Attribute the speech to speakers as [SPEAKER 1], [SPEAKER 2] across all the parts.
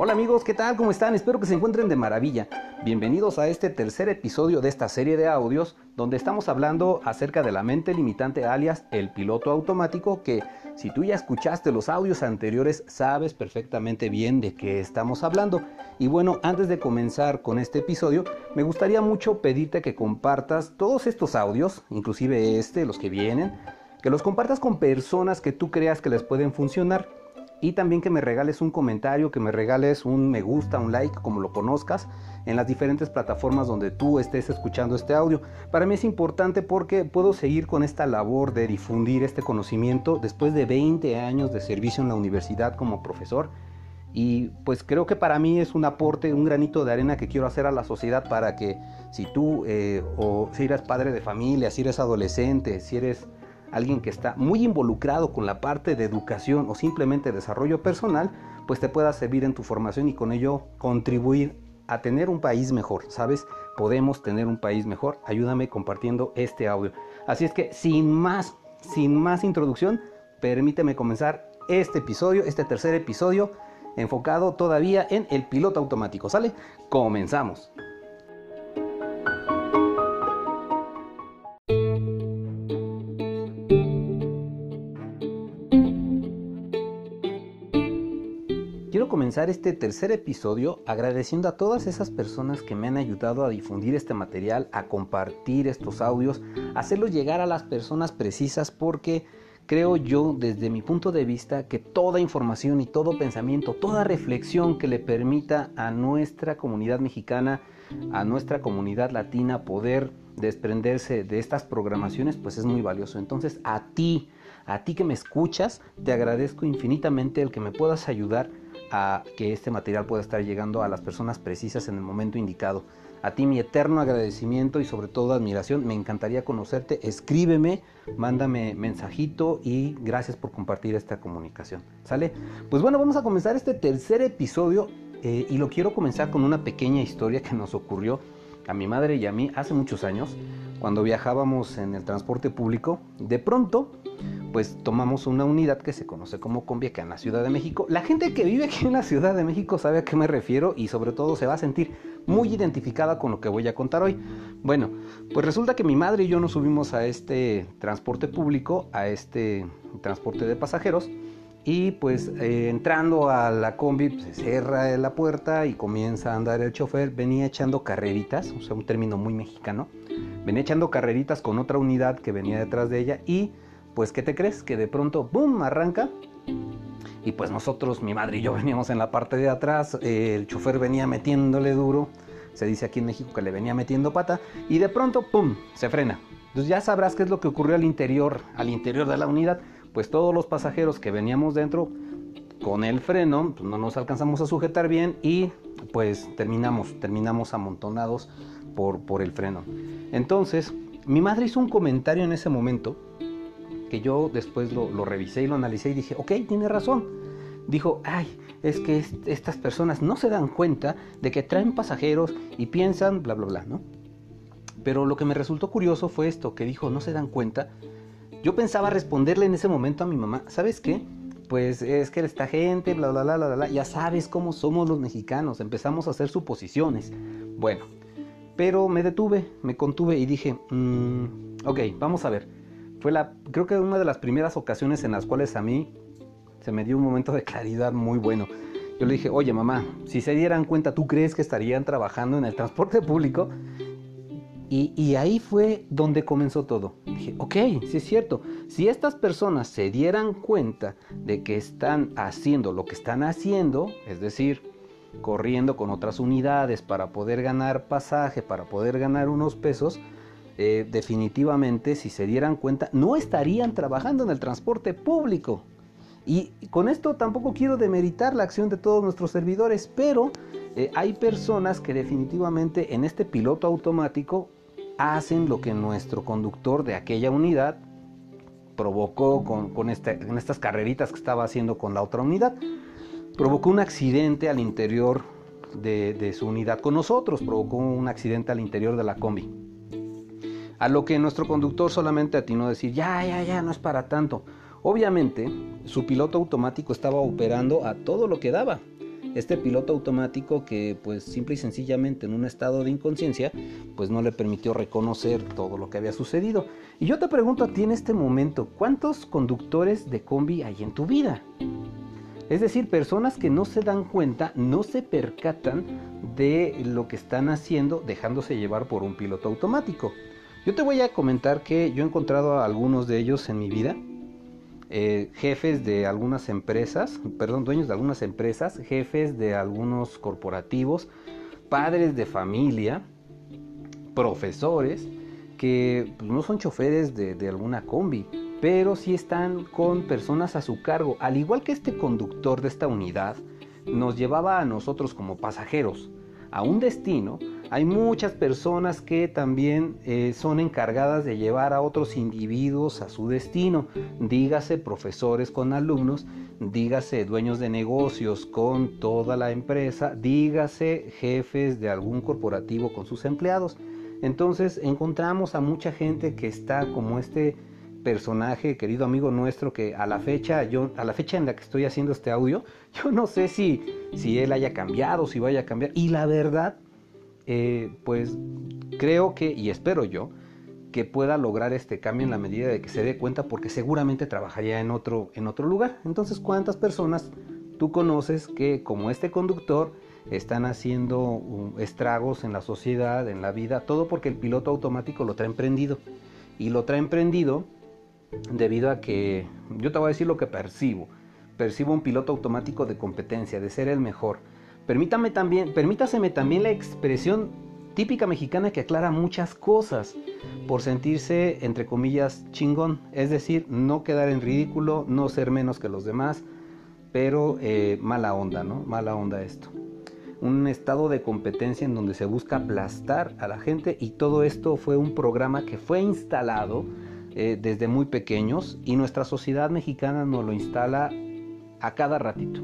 [SPEAKER 1] Hola amigos, ¿qué tal? ¿Cómo están? Espero que se encuentren de maravilla. Bienvenidos a este tercer episodio de esta serie de audios donde estamos hablando acerca de la mente limitante alias el piloto automático que si tú ya escuchaste los audios anteriores sabes perfectamente bien de qué estamos hablando. Y bueno, antes de comenzar con este episodio, me gustaría mucho pedirte que compartas todos estos audios, inclusive este, los que vienen, que los compartas con personas que tú creas que les pueden funcionar y también que me regales un comentario, que me regales un me gusta, un like, como lo conozcas, en las diferentes plataformas donde tú estés escuchando este audio. Para mí es importante porque puedo seguir con esta labor de difundir este conocimiento después de 20 años de servicio en la universidad como profesor. Y pues creo que para mí es un aporte, un granito de arena que quiero hacer a la sociedad para que si tú eh, o si eres padre de familia, si eres adolescente, si eres alguien que está muy involucrado con la parte de educación o simplemente desarrollo personal, pues te pueda servir en tu formación y con ello contribuir a tener un país mejor, ¿sabes? Podemos tener un país mejor. Ayúdame compartiendo este audio. Así es que sin más, sin más introducción, permíteme comenzar este episodio, este tercer episodio, enfocado todavía en el piloto automático, ¿sale? Comenzamos. Este tercer episodio agradeciendo a todas esas personas que me han ayudado a difundir este material, a compartir estos audios, a hacerlos llegar a las personas precisas porque creo yo desde mi punto de vista que toda información y todo pensamiento, toda reflexión que le permita a nuestra comunidad mexicana, a nuestra comunidad latina poder desprenderse de estas programaciones, pues es muy valioso. Entonces a ti, a ti que me escuchas, te agradezco infinitamente el que me puedas ayudar a que este material pueda estar llegando a las personas precisas en el momento indicado. A ti mi eterno agradecimiento y sobre todo admiración. Me encantaría conocerte. Escríbeme, mándame mensajito y gracias por compartir esta comunicación. ¿Sale? Pues bueno, vamos a comenzar este tercer episodio eh, y lo quiero comenzar con una pequeña historia que nos ocurrió a mi madre y a mí hace muchos años cuando viajábamos en el transporte público. De pronto pues tomamos una unidad que se conoce como combi acá en la Ciudad de México. La gente que vive aquí en la Ciudad de México sabe a qué me refiero y sobre todo se va a sentir muy identificada con lo que voy a contar hoy. Bueno, pues resulta que mi madre y yo nos subimos a este transporte público, a este transporte de pasajeros y pues eh, entrando a la combi pues, se cierra la puerta y comienza a andar el chofer, venía echando carreritas, o sea, un término muy mexicano, venía echando carreritas con otra unidad que venía detrás de ella y pues ¿qué te crees? Que de pronto, ¡boom!, arranca. Y pues nosotros, mi madre y yo veníamos en la parte de atrás, el chofer venía metiéndole duro, se dice aquí en México que le venía metiendo pata, y de pronto, ¡pum!, se frena. Entonces ya sabrás qué es lo que ocurrió al interior, al interior de la unidad. Pues todos los pasajeros que veníamos dentro, con el freno, pues no nos alcanzamos a sujetar bien y pues terminamos, terminamos amontonados por, por el freno. Entonces, mi madre hizo un comentario en ese momento que yo después lo, revisé y lo analicé y dije, ok, tiene razón. Dijo, ay, es que estas personas no se dan cuenta de que traen pasajeros y piensan, bla, bla, bla, ¿no? Pero lo que me resultó curioso fue esto, que dijo, no se dan cuenta. Yo pensaba responderle en ese momento a mi mamá, ¿sabes qué? Pues es que esta gente, bla, bla, bla, bla, bla, ya sabes cómo somos los mexicanos, empezamos a hacer suposiciones. Bueno, pero me detuve, me contuve y dije, mm, ok, vamos a ver. Fue la, creo que una de las primeras ocasiones en las cuales a mí se me dio un momento de claridad muy bueno. Yo le dije, oye mamá, si se dieran cuenta, ¿tú crees que estarían trabajando en el transporte público? Y, y, ahí fue donde comenzó todo. Dije, ok, sí es cierto. Si estas personas se dieran cuenta de que están haciendo lo que están haciendo, es decir, corriendo con otras unidades para poder ganar pasaje, para poder ganar unos pesos, eh, definitivamente, si se dieran cuenta, no estarían trabajando en el transporte público. Y con esto tampoco quiero demeritar la acción de todos nuestros servidores, pero eh, hay personas que definitivamente en este piloto automático hacen lo que nuestro conductor de aquella unidad provocó con, este, estas carreritas que estaba haciendo con la otra unidad. Provocó un accidente al interior de, de su unidad con nosotros, provocó un accidente al interior de la combi. A lo que nuestro conductor solamente atinó a decir, ya, ya, ya, no es para tanto. Obviamente, su piloto automático estaba operando a todo lo que daba. este piloto automático que pues simple y sencillamente en un estado de inconsciencia pues no le permitió reconocer todo lo que había sucedido. Y yo te pregunto a ti en este momento, ¿cuántos conductores de combi hay en tu vida? Es decir, personas que no se dan cuenta, no se percatan de lo que están haciendo dejándose llevar por un piloto automático. Yo te voy a comentar que yo he encontrado a algunos de ellos en mi vida, eh, jefes de algunas empresas, perdón, dueños de algunas empresas, jefes de algunos corporativos, padres de familia, profesores, que pues, no son choferes de, de alguna combi, pero sí están con personas a su cargo. Al igual que este conductor de esta unidad nos llevaba a nosotros como pasajeros a un destino, hay muchas personas que también eh, son encargadas de llevar a otros individuos a su destino. Dígase profesores con alumnos, dígase dueños de negocios con toda la empresa, dígase jefes de algún corporativo con sus empleados. Entonces encontramos a mucha gente que está como este personaje, querido amigo nuestro, que a la fecha, yo, a la fecha en la que estoy haciendo este audio, yo no sé si, si él haya cambiado, si vaya a cambiar. Y la verdad, eh, pues creo que, y espero yo, que pueda lograr este cambio en la medida de que se dé cuenta, porque seguramente trabajaría en otro, en otro lugar. Entonces, ¿cuántas personas tú conoces que, como este conductor, están haciendo uh, estragos en la sociedad, en la vida, todo porque el piloto automático lo trae emprendido. Y lo trae emprendido debido a que yo te voy a decir lo que percibo. Percibo un piloto automático de competencia, de ser el mejor. Permítame también, permítaseme también la expresión típica mexicana que aclara muchas cosas por sentirse, entre comillas, chingón. Es decir, no quedar en ridículo, no ser menos que los demás, pero eh, mala onda, ¿no? Mala onda esto. Un estado de competencia en donde se busca aplastar a la gente y todo esto fue un programa que fue instalado eh, desde muy pequeños y nuestra sociedad mexicana nos lo instala a cada ratito.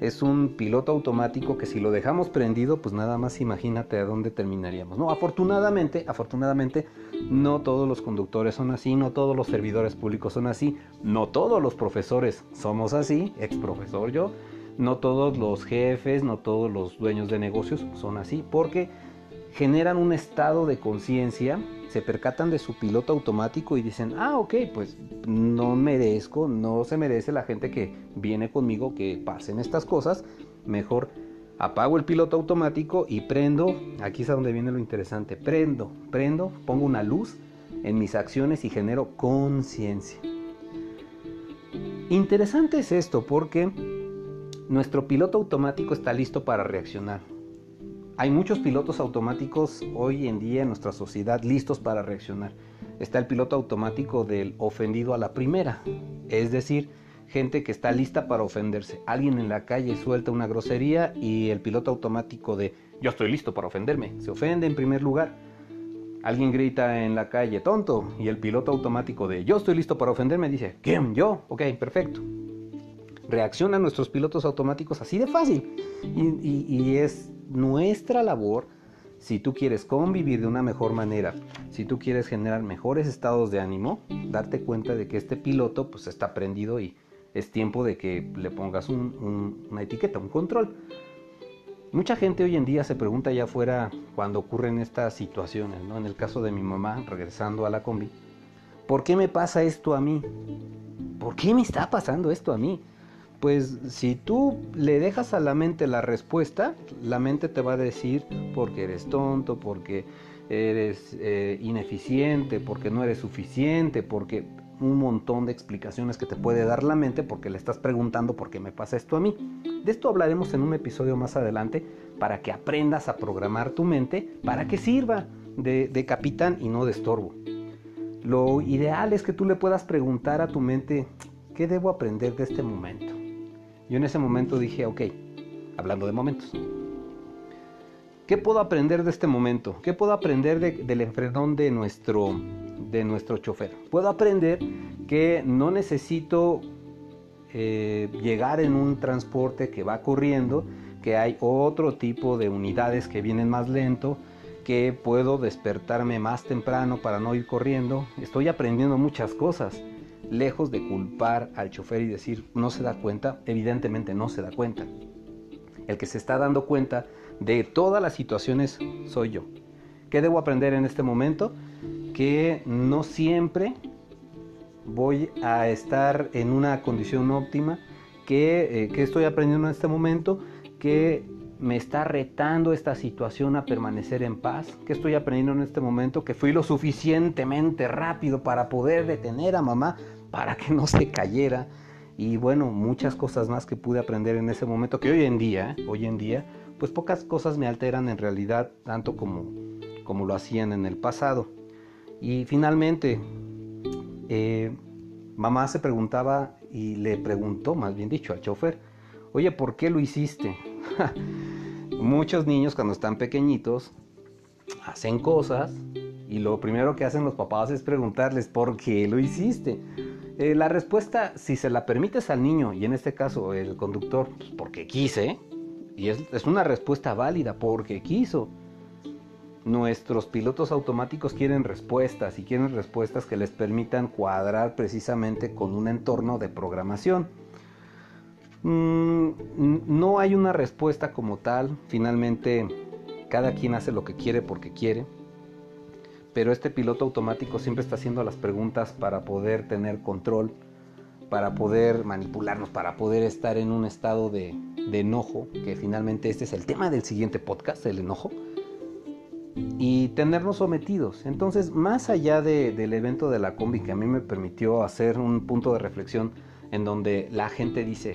[SPEAKER 1] Es un piloto automático que si lo dejamos prendido, pues nada más imagínate a dónde terminaríamos. No, afortunadamente, afortunadamente, no todos los conductores son así, no todos los servidores públicos son así, no todos los profesores somos así, ex profesor yo, no todos los jefes, no todos los dueños de negocios son así, porque generan un estado de conciencia se percatan de su piloto automático y dicen, ah, ok, pues no merezco, no se merece la gente que viene conmigo que pasen estas cosas, mejor apago el piloto automático y prendo, aquí es donde viene lo interesante, prendo, prendo, pongo una luz en mis acciones y genero conciencia. Interesante es esto porque nuestro piloto automático está listo para reaccionar. Hay muchos pilotos automáticos hoy en día en nuestra sociedad listos para reaccionar. Está el piloto automático del ofendido a la primera, es decir, gente que está lista para ofenderse. Alguien en la calle suelta una grosería y el piloto automático de yo estoy listo para ofenderme, se ofende en primer lugar. Alguien grita en la calle tonto y el piloto automático de yo estoy listo para ofenderme dice ¿quién? Yo, ok, perfecto. Reaccionan nuestros pilotos automáticos así de fácil y, es nuestra labor, si tú quieres convivir de una mejor manera, si tú quieres generar mejores estados de ánimo, darte cuenta de que este piloto pues está prendido y es tiempo de que le pongas una etiqueta, un control. Mucha gente hoy en día se pregunta ya afuera cuando ocurren estas situaciones, ¿no? En el caso de mi mamá, regresando a la combi, ¿por qué me pasa esto a mí? ¿Por qué me está pasando esto a mí? Pues si tú le dejas a la mente la respuesta, la mente te va a decir porque eres tonto, porque eres eh, ineficiente, porque no eres suficiente, porque un montón de explicaciones que te puede dar la mente porque le estás preguntando por qué me pasa esto a mí. De esto hablaremos en un episodio más adelante para que aprendas a programar tu mente para que sirva de, de capitán y no de estorbo. Lo ideal es que tú le puedas preguntar a tu mente, ¿qué debo aprender de este momento? Yo en ese momento dije, ok, hablando de momentos, ¿qué puedo aprender de este momento? ¿Qué puedo aprender del enfrenón de nuestro, de nuestro chofer? Puedo aprender que no necesito eh, llegar en un transporte que va corriendo, que hay otro tipo de unidades que vienen más lento, que puedo despertarme más temprano para no ir corriendo. Estoy aprendiendo muchas cosas lejos de culpar al chofer y decir no se da cuenta, evidentemente no se da cuenta. El que se está dando cuenta de todas las situaciones soy yo. ¿Qué debo aprender en este momento? Que no siempre voy a estar en una condición óptima. Que, eh, que estoy aprendiendo en este momento? Que me está retando esta situación a permanecer en paz? ¿Qué estoy aprendiendo en este momento? Que fui lo suficientemente rápido para poder detener a mamá para que no se cayera. Y bueno, muchas cosas más que pude aprender en ese momento que hoy en día, hoy en día, pues pocas cosas me alteran en realidad tanto como, como lo hacían en el pasado. Y finalmente, eh, mamá se preguntaba y le preguntó, más bien dicho, al chofer, oye, ¿por qué lo hiciste? Muchos niños cuando están pequeñitos hacen cosas y lo primero que hacen los papás es preguntarles por qué lo hiciste. Eh, la respuesta, si se la permites al niño, y en este caso el conductor, pues porque quise, y es, una respuesta válida, porque quiso. Nuestros pilotos automáticos quieren respuestas y quieren respuestas que les permitan cuadrar precisamente con un entorno de programación. Mm, no hay una respuesta como tal, finalmente cada quien hace lo que quiere porque quiere, pero este piloto automático siempre está haciendo las preguntas para poder tener control, para poder manipularnos, para poder estar en un estado de, enojo, que finalmente este es el tema del siguiente podcast, el enojo, y tenernos sometidos. Entonces, más allá del evento de la combi que a mí me permitió hacer un punto de reflexión en donde la gente dice,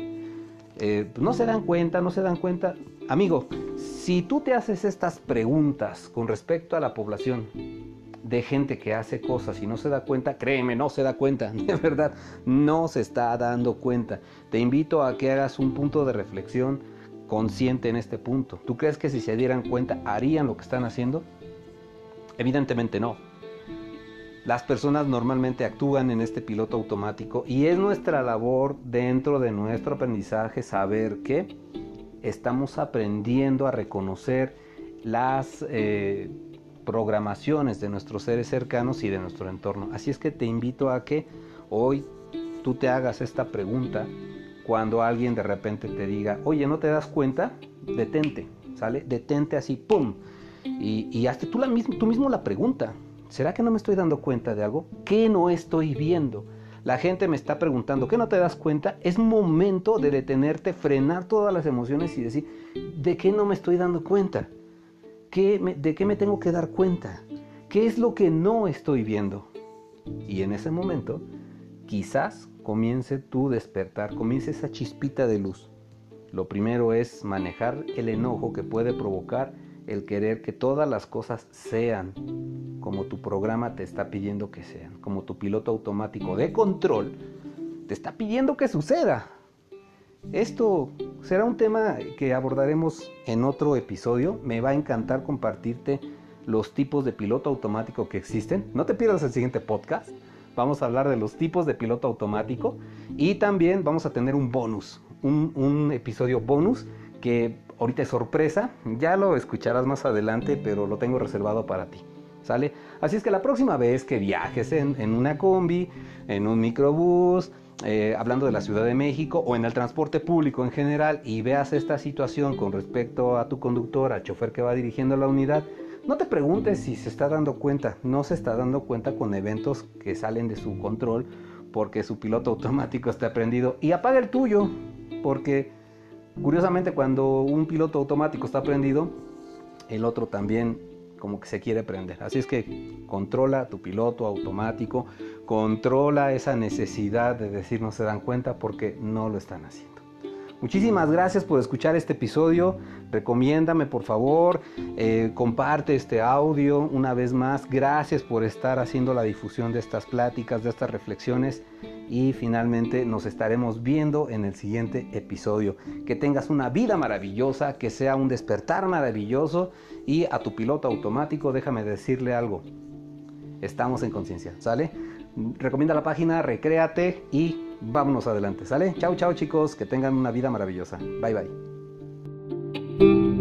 [SPEAKER 1] eh, pues, no se dan cuenta, no se dan cuenta. Amigo, si tú te haces estas preguntas con respecto a la población de gente que hace cosas y no se da cuenta, créeme, no se da cuenta, de verdad, no se está dando cuenta. Te invito a que hagas un punto de reflexión consciente en este punto. ¿Tú crees que si se dieran cuenta harían lo que están haciendo? Evidentemente no. Las personas normalmente actúan en este piloto automático y es nuestra labor dentro de nuestro aprendizaje saber que estamos aprendiendo a reconocer las eh, programaciones de nuestros seres cercanos y de nuestro entorno. Así es que te invito a que hoy tú te hagas esta pregunta cuando alguien de repente te diga, oye, ¿no te das cuenta? Detente, ¿sale? Detente así, ¡pum! Y, y hazte tú, la tú mismo la pregunta. ¿Será que no me estoy dando cuenta de algo? ¿Qué no estoy viendo? La gente me está preguntando, ¿qué no te das cuenta? Es momento de detenerte, frenar todas las emociones y decir, ¿de qué no me estoy dando cuenta? ¿De qué me tengo que dar cuenta? ¿Qué es lo que no estoy viendo? Y en ese momento, quizás comience tu despertar, comience esa chispita de luz. Lo primero es manejar el enojo que puede provocar el querer que todas las cosas sean como tu programa te está pidiendo que sean, como tu piloto automático de control te está pidiendo que suceda. Esto será un tema que abordaremos en otro episodio. Me va a encantar compartirte los tipos de piloto automático que existen. No te pierdas el siguiente podcast. Vamos a hablar de los tipos de piloto automático y también vamos a tener un bonus, un, episodio bonus que ahorita es sorpresa, ya lo escucharás más adelante, pero lo tengo reservado para ti. ¿Sale? Así es que la próxima vez que viajes en, una combi, en un microbús, eh, hablando de la Ciudad de México o en el transporte público en general y veas esta situación con respecto a tu conductor, al chofer que va dirigiendo la unidad, no te preguntes si se está dando cuenta, no se está dando cuenta con eventos que salen de su control porque su piloto automático está prendido y apaga el tuyo porque Curiosamente, cuando un piloto automático está prendido, el otro también como que se quiere prender. Así es que controla tu piloto automático, controla esa necesidad de decir no se dan cuenta porque no lo están haciendo. Muchísimas gracias por escuchar este episodio. Recomiéndame por favor, eh, comparte este audio una vez más. Gracias por estar haciendo la difusión de estas pláticas, de estas reflexiones. Y finalmente nos estaremos viendo en el siguiente episodio. Que tengas una vida maravillosa, que sea un despertar maravilloso. Y a tu piloto automático, déjame decirle algo. Estamos en conciencia, ¿sale? Recomienda la página, recréate y vámonos adelante, ¿sale? Chao, chao chicos, que tengan una vida maravillosa. Bye, bye.